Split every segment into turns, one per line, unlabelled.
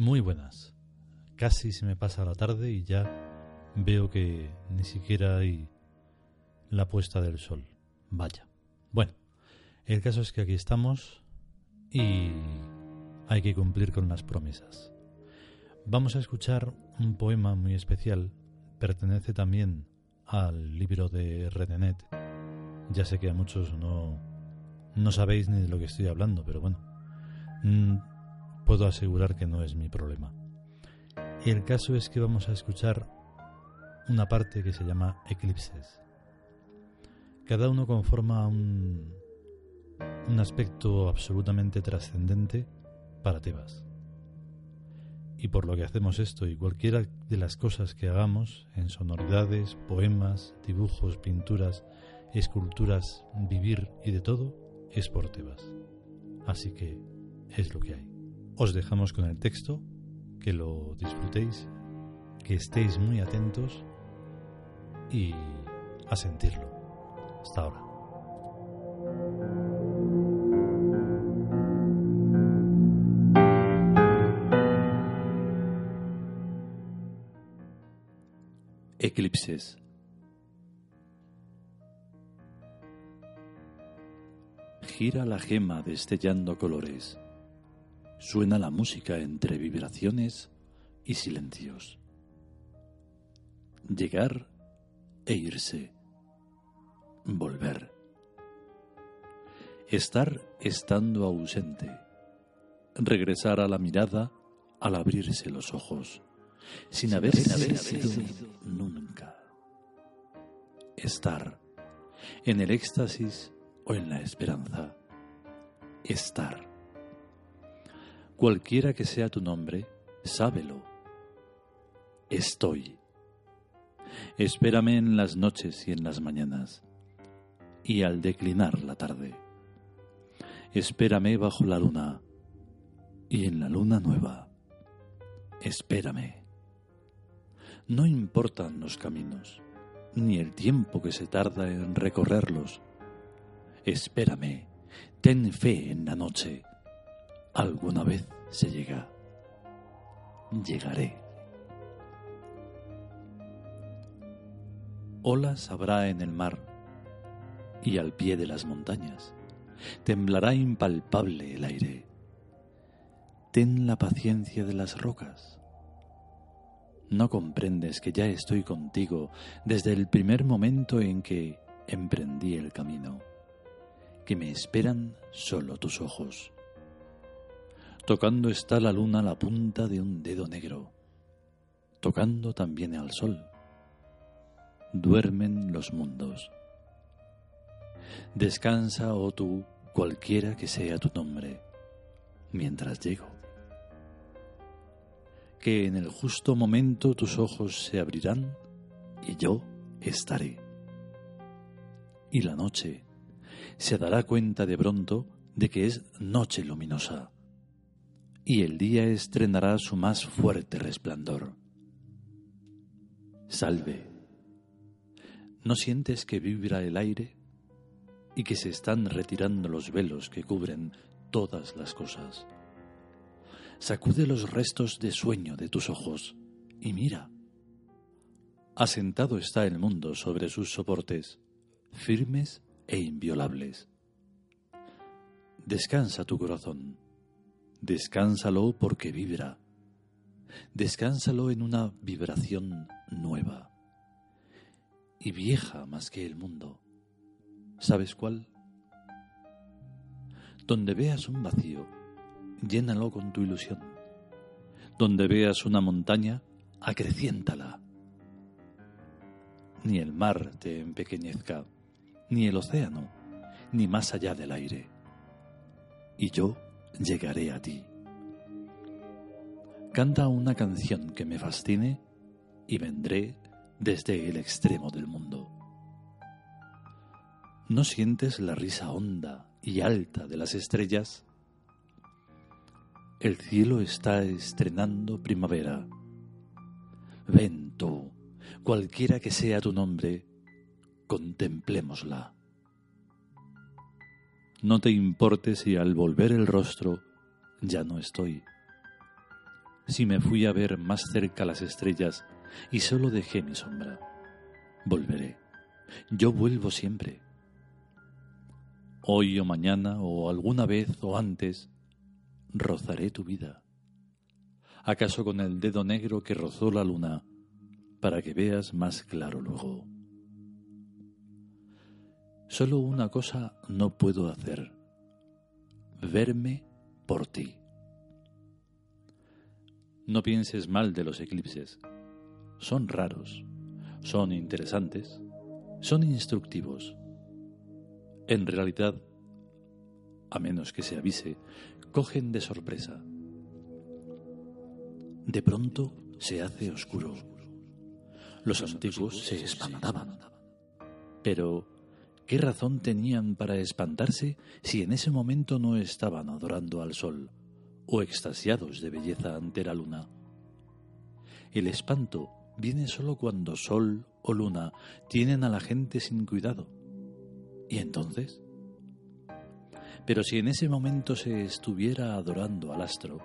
Muy buenas. Casi se me pasa la tarde y ya veo que ni siquiera hay la puesta del sol. Vaya. Bueno, el caso es que aquí estamos y hay que cumplir con las promesas. Vamos a escuchar un poema muy especial. Pertenece también al libro de Redenet. Ya sé que a muchos no, no sabéis ni de lo que estoy hablando, pero bueno, mm, puedo asegurar que no es mi problema. El caso es que vamos a escuchar una parte que se llama eclipses. Cada uno conforma un, un aspecto absolutamente trascendente para Tebas. Y por lo que hacemos esto y cualquiera de las cosas que hagamos en sonoridades, poemas, dibujos, pinturas, esculturas, vivir y de todo, es por Tebas. Así que es lo que hay. Os dejamos con el texto, que lo disfrutéis, que estéis muy atentos y a sentirlo. Hasta ahora.
Eclipses. Gira la gema destellando colores. Suena la música entre vibraciones y silencios. Llegar e irse. Volver. Estar estando ausente. Regresar a la mirada al abrirse los ojos sin haber, sido nunca. Estar en el éxtasis o en la esperanza. Estar. Cualquiera que sea tu nombre, sábelo. Estoy. Espérame en las noches y en las mañanas, y al declinar la tarde. Espérame bajo la luna y en la luna nueva. Espérame. No importan los caminos, ni el tiempo que se tarda en recorrerlos. Espérame, ten fe en la noche. Alguna vez se llega. Llegaré. Olas habrá en el mar y al pie de las montañas. Temblará impalpable el aire. Ten la paciencia de las rocas no comprendes que ya estoy contigo desde el primer momento en que emprendí el camino, que me esperan solo tus ojos. Tocando está la luna la punta de un dedo negro, tocando también al sol. Duermen los mundos. Descansa, oh tú, cualquiera que sea tu nombre, mientras llego que en el justo momento tus ojos se abrirán y yo estaré. Y la noche se dará cuenta de pronto de que es noche luminosa, y el día estrenará su más fuerte resplandor. Salve. ¿No sientes que vibra el aire y que se están retirando los velos que cubren todas las cosas? sacude los restos de sueño de tus ojos y mira. Asentado está el mundo sobre sus soportes, firmes e inviolables. Descansa tu corazón, descánsalo porque vibra, descánsalo en una vibración nueva y vieja más que el mundo. ¿Sabes cuál? Donde veas un vacío, llénalo con tu ilusión. Donde veas una montaña, acreciéntala. Ni el mar te empequeñezca, ni el océano, ni más allá del aire. Y yo llegaré a ti. Canta una canción que me fascine y vendré desde el extremo del mundo. ¿No sientes la risa honda y alta de las estrellas? El cielo está estrenando primavera. Ven tú, cualquiera que sea tu nombre, contemplémosla. No te importe si al volver el rostro ya no estoy. si me fui a ver más cerca las estrellas y solo dejé mi sombra. Volveré. Yo vuelvo siempre. Hoy o mañana o alguna vez o antes rozaré tu vida. ¿Acaso con el dedo negro que rozó la luna para que veas más claro luego? Solo una cosa no puedo hacer, verme por ti. No pienses mal de los eclipses. Son raros, son interesantes, son instructivos. En realidad, a menos que se avise, cogen de sorpresa. De pronto se hace oscuro. Los antiguos se espantaban. Pero, ¿qué razón tenían para espantarse si en ese momento no estaban adorando al sol o extasiados de belleza ante la luna? El espanto viene solo cuando sol o luna tienen a la gente sin cuidado. ¿Y entonces? Pero si en ese momento se estuviera adorando al astro,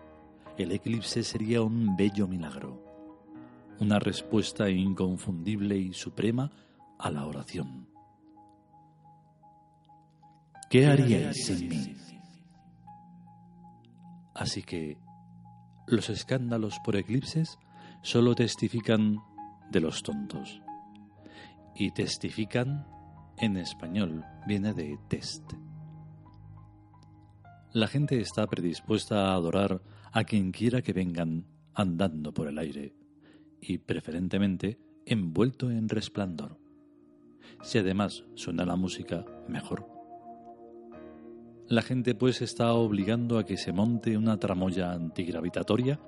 el eclipse sería un bello milagro, una respuesta inconfundible y suprema a la oración. ¿Qué haríais sin mí? Así que los escándalos por eclipses solo testifican de los tontos. Y testifican en español viene de test. La gente está predispuesta a adorar a quien quiera que vengan andando por el aire y preferentemente envuelto en resplandor. Si además suena la música, mejor. La gente pues está obligando a que se monte una tramoya antigravitatoria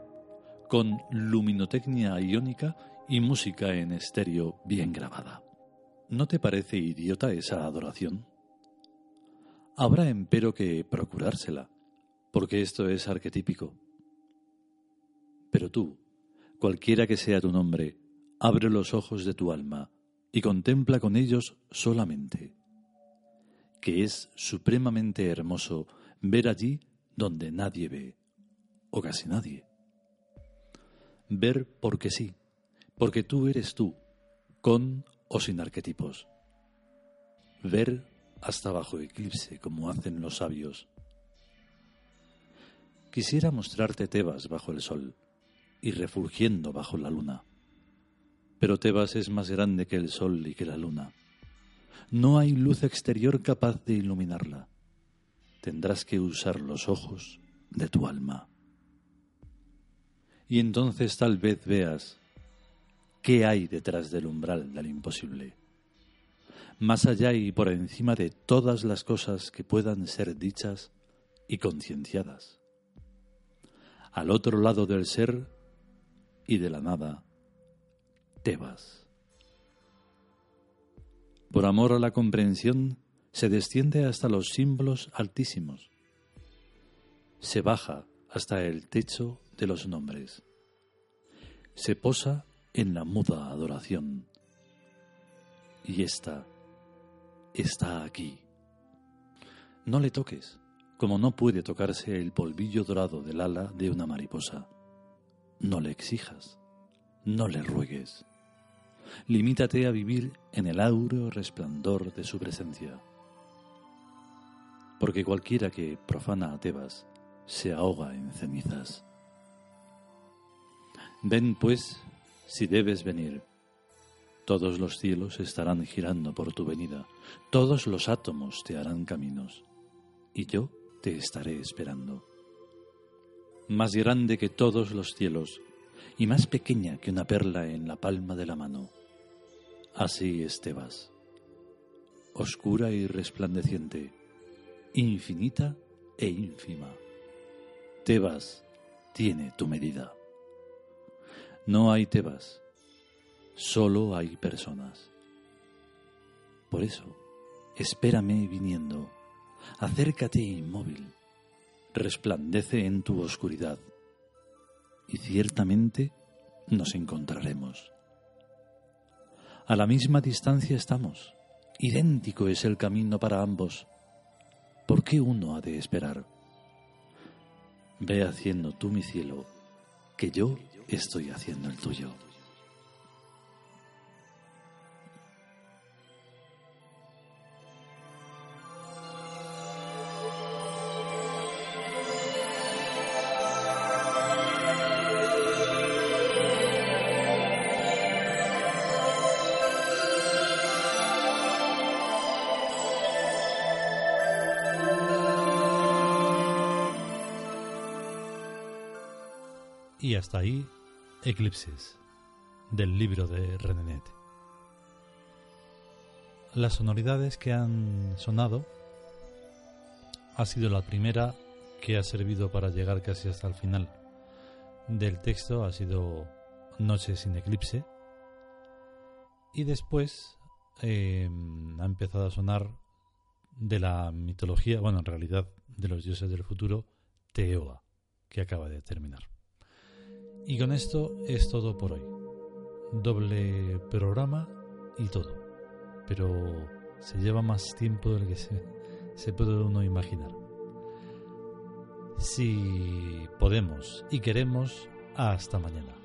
con luminotecnia iónica y música en estéreo bien grabada. ¿No te parece idiota esa adoración? Habrá empero que procurársela, porque esto es arquetípico. Pero tú, cualquiera que sea tu nombre, abre los ojos de tu alma y contempla con ellos solamente, que es supremamente hermoso ver allí donde nadie ve, o casi nadie ver porque sí, porque tú eres tú, con o sin arquetipos. Ver hasta bajo eclipse, como hacen los sabios. Quisiera mostrarte Tebas bajo el sol y refulgiendo bajo la luna. Pero Tebas es más grande que el sol y que la luna. No hay luz exterior capaz de iluminarla. Tendrás que usar los ojos de tu alma y entonces tal vez veas qué hay detrás del umbral del imposible, más allá y por encima de todas las cosas que puedan ser dichas y concienciadas. Al otro lado del ser y de la nada, Tebas. Por amor a la comprensión, se desciende hasta los símbolos altísimos. Se baja hasta el techo de los nombres. Se posa en la muda adoración. Y esta está aquí. No le toques, como no puede tocarse el polvillo dorado del ala de una mariposa. No le exijas, no le ruegues. Limítate a vivir en el áureo resplandor de su presencia. Porque cualquiera que profana a Tebas se ahoga en cenizas. Ven pues, si debes venir. Todos los cielos estarán girando por tu venida, todos los átomos te harán caminos, y yo te estaré esperando. Más grande que todos los cielos, y más pequeña que una perla en la palma de la mano. Así es Tebas, oscura y resplandeciente, infinita e ínfima. Tebas tiene tu medida. No hay Tebas, solo hay personas. Por eso, espérame viniendo, acércate inmóvil, resplandece en tu oscuridad, y ciertamente nos encontraremos. A la misma distancia estamos, idéntico es el camino para ambos. ¿Por qué uno ha de esperar? Ve haciendo tú mi cielo que yo estoy haciendo el tuyo.
Y hasta ahí, Eclipses, del libro de Renenet. Las sonoridades que han sonado ha sido la primera que ha servido para llegar casi hasta el final del texto, ha sido Noche sin eclipse. Y después eh, ha empezado a sonar de la mitología, bueno, en realidad de los dioses del futuro, Teoa, que acaba de terminar. Y con esto es todo por hoy. Doble programa y todo. Pero se lleva más tiempo del que se, puede uno imaginar. Si podemos y queremos, hasta mañana.